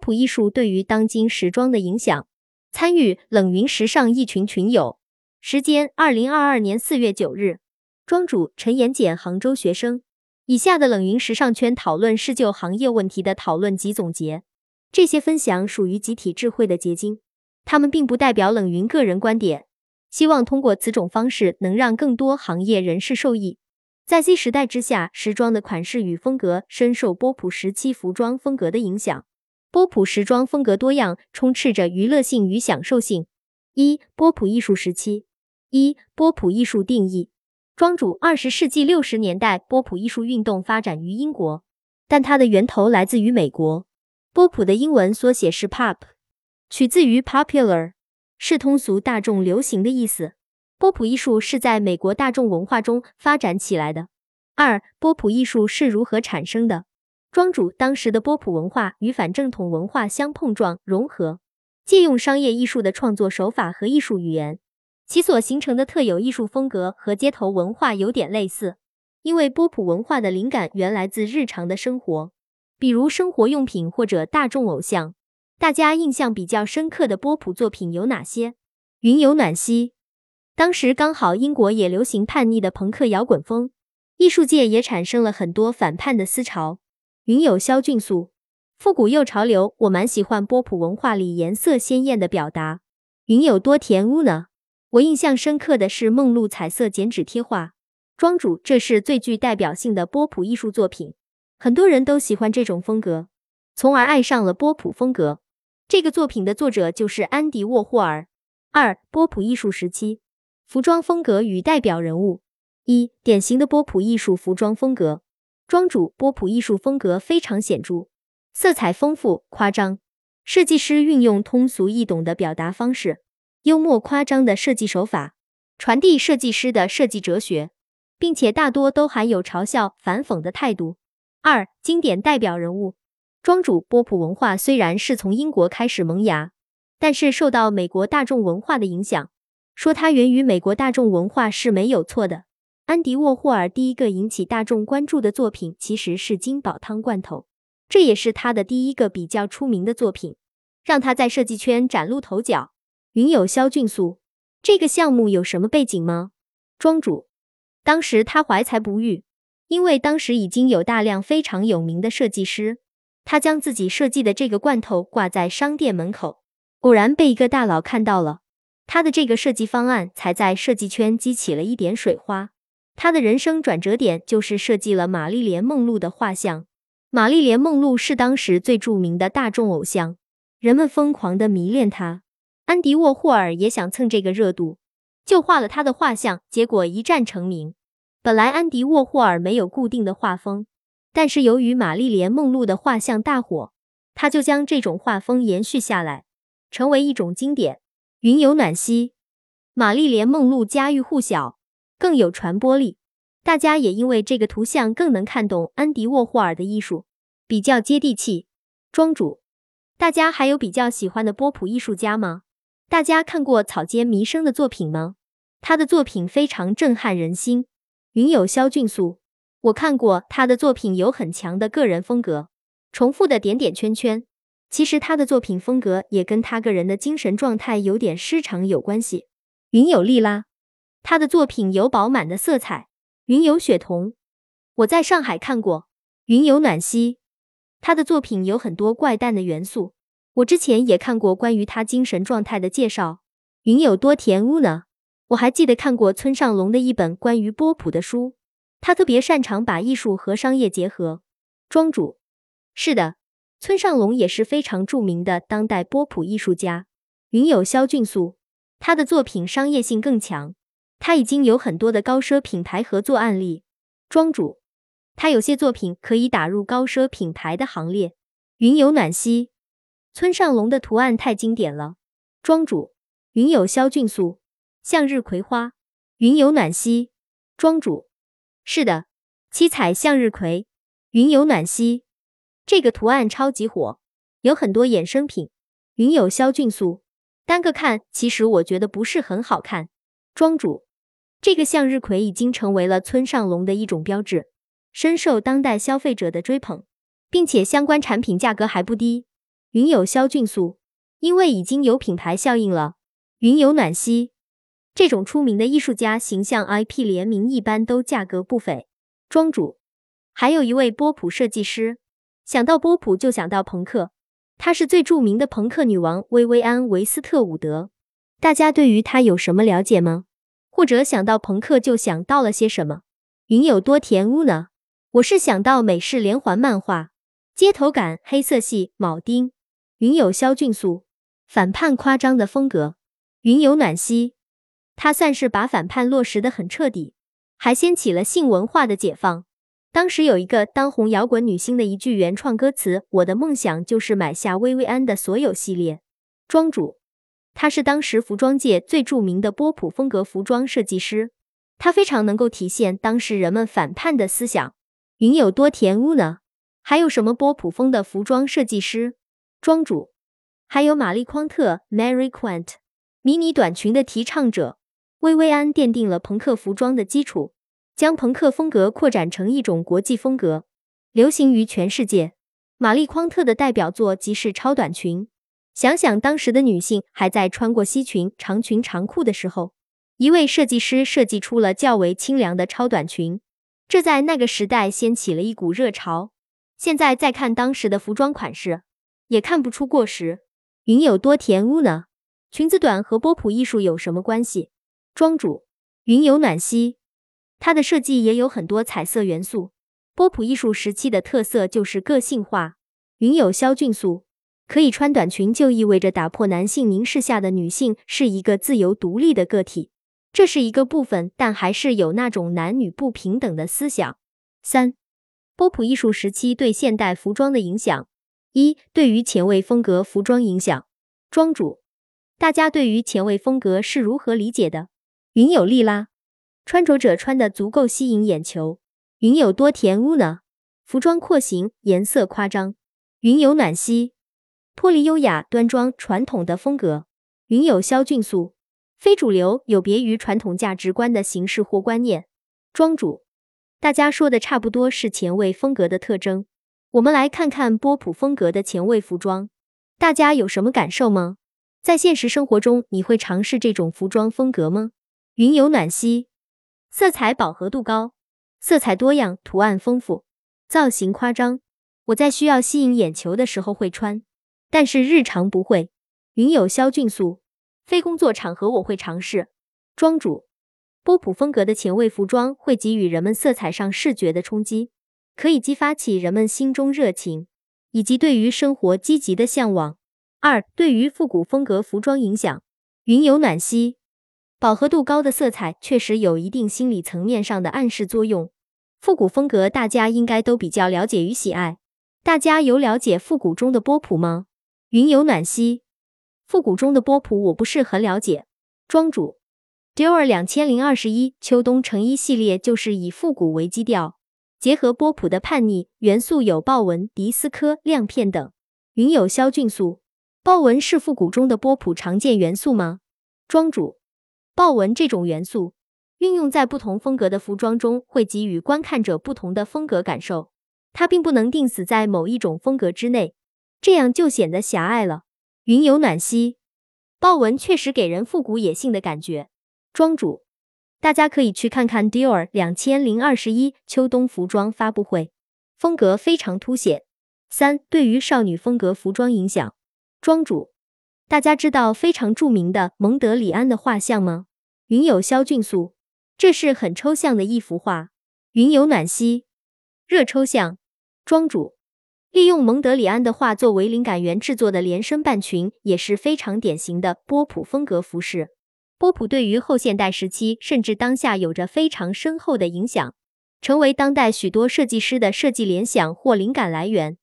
普艺术对于当今时装的影响。参与冷云时尚一群群友，时间：二零二二年四月九日。庄主：陈妍简，杭州学生。以下的冷云时尚圈讨论是就行业问题的讨论及总结，这些分享属于集体智慧的结晶，他们并不代表冷云个人观点。希望通过此种方式能让更多行业人士受益。在 Z 时代之下，时装的款式与风格深受波普时期服装风格的影响。波普时装风格多样，充斥着娱乐性与享受性。一、波普艺术时期。一、波普艺术定义。庄主：二十世纪六十年代，波普艺术运动发展于英国，但它的源头来自于美国。波普的英文缩写是 pop，取自于 popular，是通俗大众流行的意思。波普艺术是在美国大众文化中发展起来的。二、波普艺术是如何产生的？庄主当时的波普文化与反正统文化相碰撞融合，借用商业艺术的创作手法和艺术语言，其所形成的特有艺术风格和街头文化有点类似。因为波普文化的灵感原来自日常的生活，比如生活用品或者大众偶像。大家印象比较深刻的波普作品有哪些？云游暖溪，当时刚好英国也流行叛逆的朋克摇滚风，艺术界也产生了很多反叛的思潮。云有萧俊素，复古又潮流，我蛮喜欢波普文化里颜色鲜艳的表达。云有多甜乌呢？我印象深刻的是梦露彩色剪纸贴画。庄主，这是最具代表性的波普艺术作品，很多人都喜欢这种风格，从而爱上了波普风格。这个作品的作者就是安迪沃霍尔。二、波普艺术时期，服装风格与代表人物。一、典型的波普艺术服装风格。庄主波普艺术风格非常显著，色彩丰富夸张，设计师运用通俗易懂的表达方式，幽默夸张的设计手法，传递设计师的设计哲学，并且大多都含有嘲笑反讽的态度。二、经典代表人物，庄主波普文化虽然是从英国开始萌芽，但是受到美国大众文化的影响，说它源于美国大众文化是没有错的。安迪沃霍尔第一个引起大众关注的作品其实是金宝汤罐头，这也是他的第一个比较出名的作品，让他在设计圈崭露头角。云友肖俊素，这个项目有什么背景吗？庄主，当时他怀才不遇，因为当时已经有大量非常有名的设计师，他将自己设计的这个罐头挂在商店门口，偶然被一个大佬看到了，他的这个设计方案才在设计圈激起了一点水花。他的人生转折点就是设计了玛丽莲梦露的画像。玛丽莲梦露是当时最著名的大众偶像，人们疯狂的迷恋她。安迪沃霍尔也想蹭这个热度，就画了他的画像，结果一战成名。本来安迪沃霍尔没有固定的画风，但是由于玛丽莲梦露的画像大火，他就将这种画风延续下来，成为一种经典。云有暖溪，玛丽莲梦露家喻户晓。更有传播力，大家也因为这个图像更能看懂安迪沃霍尔的艺术，比较接地气。庄主，大家还有比较喜欢的波普艺术家吗？大家看过草间弥生的作品吗？他的作品非常震撼人心。云有肖俊素，我看过他的作品，有很强的个人风格，重复的点点圈圈。其实他的作品风格也跟他个人的精神状态有点失常有关系。云有丽拉。他的作品有饱满的色彩。云有雪桐，我在上海看过。云有暖溪，他的作品有很多怪诞的元素。我之前也看过关于他精神状态的介绍。云有多甜屋呢？我还记得看过村上龙的一本关于波普的书。他特别擅长把艺术和商业结合。庄主，是的，村上龙也是非常著名的当代波普艺术家。云有肖俊素，他的作品商业性更强。他已经有很多的高奢品牌合作案例，庄主，他有些作品可以打入高奢品牌的行列。云有暖溪，村上龙的图案太经典了。庄主，云有萧俊素，向日葵花。云有暖溪，庄主，是的，七彩向日葵。云有暖溪，这个图案超级火，有很多衍生品。云有萧俊素，单个看其实我觉得不是很好看。庄主。这个向日葵已经成为了村上龙的一种标志，深受当代消费者的追捧，并且相关产品价格还不低。云有消菌素，因为已经有品牌效应了。云有暖溪，这种出名的艺术家形象 IP 联名一般都价格不菲。庄主，还有一位波普设计师，想到波普就想到朋克，她是最著名的朋克女王薇薇安·维斯特伍德。大家对于她有什么了解吗？或者想到朋克就想到了些什么？云有多甜屋呢？我是想到美式连环漫画，街头感、黑色系、铆钉。云有萧俊素，反叛夸张的风格。云有暖溪，他算是把反叛落实的很彻底，还掀起了性文化的解放。当时有一个当红摇滚女星的一句原创歌词：“我的梦想就是买下薇薇安的所有系列。”庄主，他是当时服装界最著名的波普风格服装设计师，他非常能够体现当时人们反叛的思想。云有多甜屋呢？还有什么波普风的服装设计师？庄主，还有玛丽匡特 （Mary Quant），迷你短裙的提倡者。薇薇安奠定了朋克服装的基础，将朋克风格扩展成一种国际风格，流行于全世界。玛丽匡特的代表作即是超短裙。想想当时的女性还在穿过西裙、长裙、长裤的时候，一位设计师设计出了较为清凉的超短裙，这在那个时代掀起了一股热潮。现在再看当时的服装款式。也看不出过时。云有多甜屋呢？裙子短和波普艺术有什么关系？庄主，云有暖溪，它的设计也有很多彩色元素。波普艺术时期的特色就是个性化。云有萧俊素，可以穿短裙就意味着打破男性凝视下的女性是一个自由独立的个体，这是一个部分，但还是有那种男女不平等的思想。三，波普艺术时期对现代服装的影响。一对于前卫风格服装影响，庄主，大家对于前卫风格是如何理解的？云有利拉，穿着者穿的足够吸引眼球。云有多甜屋呢？服装廓形、颜色夸张。云有暖溪，脱离优雅端庄传统的风格。云有萧俊素，非主流，有别于传统价值观的形式或观念。庄主，大家说的差不多是前卫风格的特征。我们来看看波普风格的前卫服装，大家有什么感受吗？在现实生活中，你会尝试这种服装风格吗？云有暖溪，色彩饱和度高，色彩多样，图案丰富，造型夸张。我在需要吸引眼球的时候会穿，但是日常不会。云有萧俊素，非工作场合我会尝试。庄主，波普风格的前卫服装会给予人们色彩上视觉的冲击。可以激发起人们心中热情，以及对于生活积极的向往。二、对于复古风格服装影响。云有暖溪，饱和度高的色彩确实有一定心理层面上的暗示作用。复古风格大家应该都比较了解与喜爱。大家有了解复古中的波普吗？云有暖溪，复古中的波普我不是很了解。庄主，Dior 两千零二十一秋冬成衣系列就是以复古为基调。结合波普的叛逆元素，有豹纹、迪斯科、亮片等。云有萧俊素，豹纹是复古中的波普常见元素吗？庄主，豹纹这种元素运用在不同风格的服装中，会给予观看者不同的风格感受。它并不能定死在某一种风格之内，这样就显得狭隘了。云有暖溪，豹纹确实给人复古野性的感觉。庄主。大家可以去看看 Dior 两千零二十一秋冬服装发布会，风格非常凸显。三、对于少女风格服装影响。庄主，大家知道非常著名的蒙德里安的画像吗？云有萧俊素，这是很抽象的一幅画。云有暖溪，热抽象。庄主，利用蒙德里安的画作为灵感源制作的连身半裙也是非常典型的波普风格服饰。波普对于后现代时期甚至当下有着非常深厚的影响，成为当代许多设计师的设计联想或灵感来源。